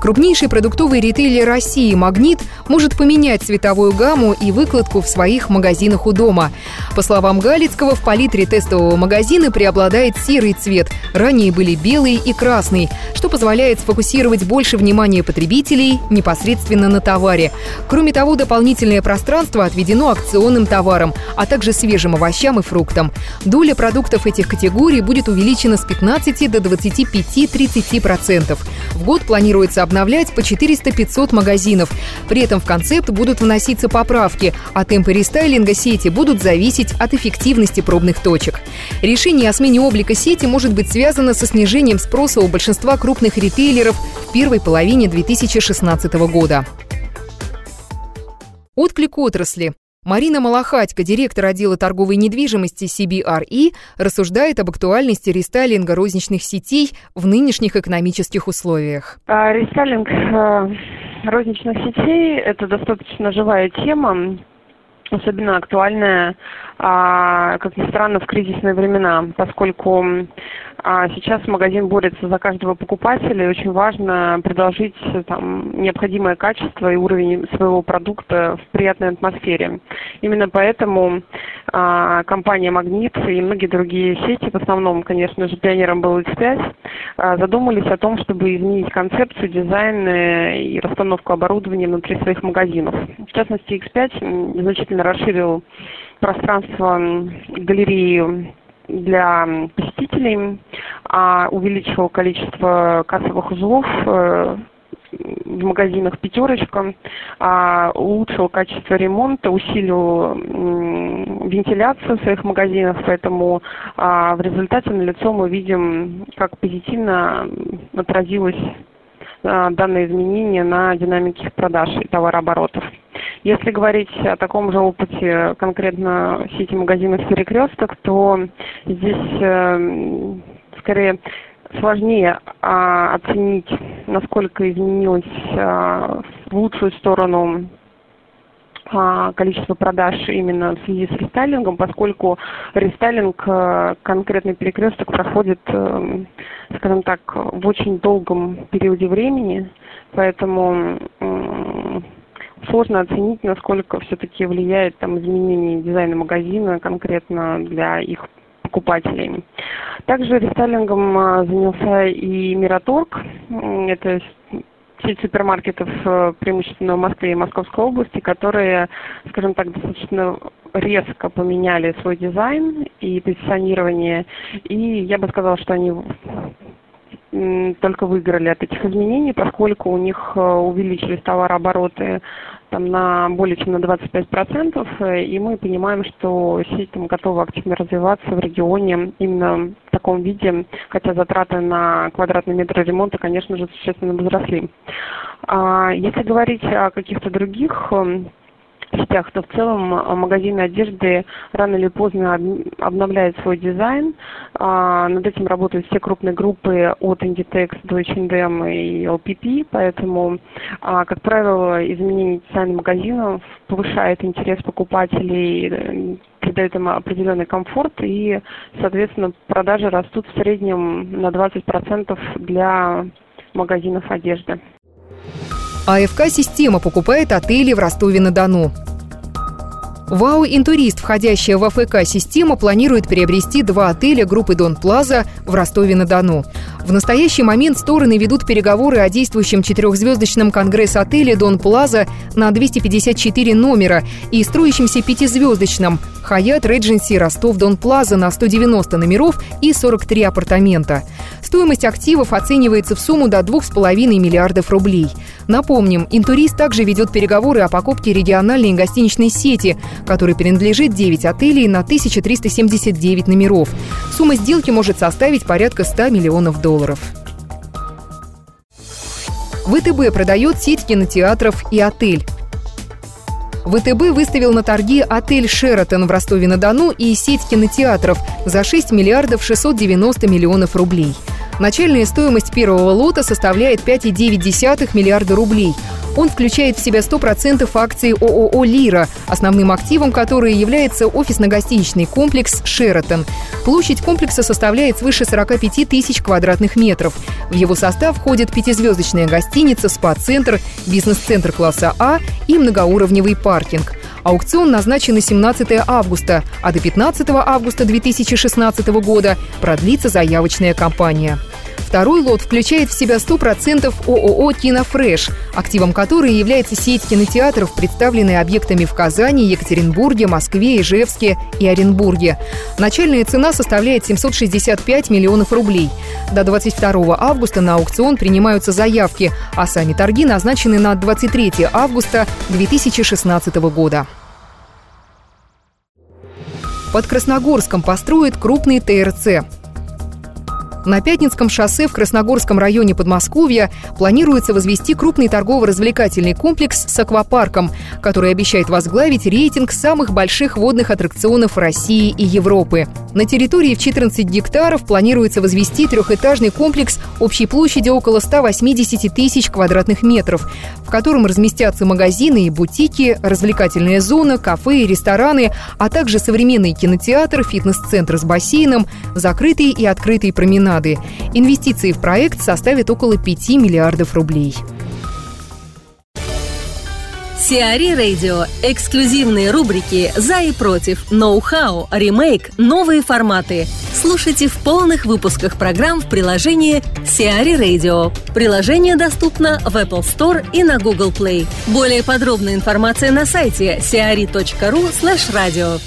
Крупнейший продуктовый ритейлер России «Магнит» может поменять цветовую гамму и выкладку в своих магазинах у дома. По словам Галицкого, в палитре тестового магазина преобладает серый цвет. Ранее были белый и красный, что позволяет сфокусировать больше внимания потребителей непосредственно на товаре. Кроме того, дополнительное пространство отведено акционным товарам, а также свежим овощам и фруктам. Доля продуктов этих категорий будет увеличена с 15 до 25-30%. В год планируется обновлять по 400-500 магазинов. При этом в концепт будут вноситься поправки, а темпы рестайлинга сети будут зависеть от эффективности пробных точек. Решение о смене облика сети может быть связано со снижением спроса у большинства крупных ритейлеров в первой половине 2016 года. Отклик отрасли. Марина Малахатько, директор отдела торговой недвижимости CBRE, рассуждает об актуальности рестайлинга розничных сетей в нынешних экономических условиях. А, рестайлинг э, розничных сетей – это достаточно живая тема, особенно актуальная, а, как ни странно, в кризисные времена, поскольку сейчас магазин борется за каждого покупателя, и очень важно предложить там, необходимое качество и уровень своего продукта в приятной атмосфере. Именно поэтому а, компания «Магнит» и многие другие сети, в основном, конечно же, пионером был X5, а, задумались о том, чтобы изменить концепцию, дизайн э, и расстановку оборудования внутри своих магазинов. В частности, X5 значительно расширил пространство галереи для посетителей, а увеличил количество кассовых узлов э, в магазинах «Пятерочка», а, улучшил качество ремонта, усилил вентиляцию в своих магазинах, поэтому а, в результате на лицо мы видим, как позитивно отразилось данное изменение на динамике продаж и товарооборотов. Если говорить о таком же опыте конкретно сети магазинов «Перекресток», то здесь э, скорее сложнее а, оценить, насколько изменилось а, в лучшую сторону а, количество продаж именно в связи с рестайлингом, поскольку рестайлинг а, конкретный перекресток проходит, а, скажем так, в очень долгом периоде времени, поэтому сложно оценить, насколько все-таки влияет там изменение дизайна магазина конкретно для их покупателей. Также рестайлингом а, занялся и Мираторг. Это сеть супермаркетов э, преимущественно в Москве и Московской области, которые, скажем так, достаточно резко поменяли свой дизайн и позиционирование. И я бы сказала, что они только выиграли от этих изменений, поскольку у них э, увеличились товарообороты там, на более чем на 25%, э, и мы понимаем, что сеть там, готова активно развиваться в регионе именно в таком виде, хотя затраты на квадратный метр ремонта, конечно же, существенно возросли. А если говорить о каких-то других эм, сетях, то в целом а, магазины одежды рано или поздно обновляют свой дизайн. А, над этим работают все крупные группы от Inditex до H&M и LPP, поэтому, а, как правило, изменение дизайна магазинов повышает интерес покупателей, э, придает им определенный комфорт и, соответственно, продажи растут в среднем на 20% для магазинов одежды. АФК-система покупает отели в Ростове-на-Дону. Вау Интурист, входящая в АФК-систему, планирует приобрести два отеля группы Дон Плаза в Ростове-на-Дону. В настоящий момент стороны ведут переговоры о действующем четырехзвездочном конгресс-отеле «Дон Плаза» на 254 номера и строящемся пятизвездочном «Хаят Редженси Ростов Дон Плаза» на 190 номеров и 43 апартамента. Стоимость активов оценивается в сумму до 2,5 миллиардов рублей. Напомним, «Интурист» также ведет переговоры о покупке региональной гостиничной сети, которой принадлежит 9 отелей на 1379 номеров. Сумма сделки может составить порядка 100 миллионов долларов. ВТБ продает сеть кинотеатров и отель. ВТБ выставил на торги отель «Шератон» в Ростове-на-Дону и сеть кинотеатров за 6 миллиардов 690 миллионов рублей. Начальная стоимость первого лота составляет 5,9 миллиарда рублей. Он включает в себя 100% акций ООО «Лира», основным активом которой является офисно-гостиничный комплекс «Шератон». Площадь комплекса составляет свыше 45 тысяч квадратных метров. В его состав входит пятизвездочная гостиница, спа-центр, бизнес-центр класса А и многоуровневый паркинг. Аукцион назначен на 17 августа, а до 15 августа 2016 года продлится заявочная кампания. Второй лот включает в себя 100% ООО «Кинофреш», активом которой является сеть кинотеатров, представленные объектами в Казани, Екатеринбурге, Москве, Ижевске и Оренбурге. Начальная цена составляет 765 миллионов рублей. До 22 августа на аукцион принимаются заявки, а сами торги назначены на 23 августа 2016 года. Под Красногорском построят крупный ТРЦ. На Пятницком шоссе в Красногорском районе Подмосковья планируется возвести крупный торгово-развлекательный комплекс с аквапарком, который обещает возглавить рейтинг самых больших водных аттракционов России и Европы. На территории в 14 гектаров планируется возвести трехэтажный комплекс общей площадью около 180 тысяч квадратных метров, в котором разместятся магазины и бутики, развлекательная зона, кафе и рестораны, а также современный кинотеатр, фитнес-центр с бассейном, закрытый и открытый променад променады. Инвестиции в проект составят около 5 миллиардов рублей. Сиари Радио. Эксклюзивные рубрики «За и против», «Ноу-хау», «Ремейк», «Новые форматы». Слушайте в полных выпусках программ в приложении Сиари Radio. Приложение доступно в Apple Store и на Google Play. Более подробная информация на сайте siari.ru slash radio.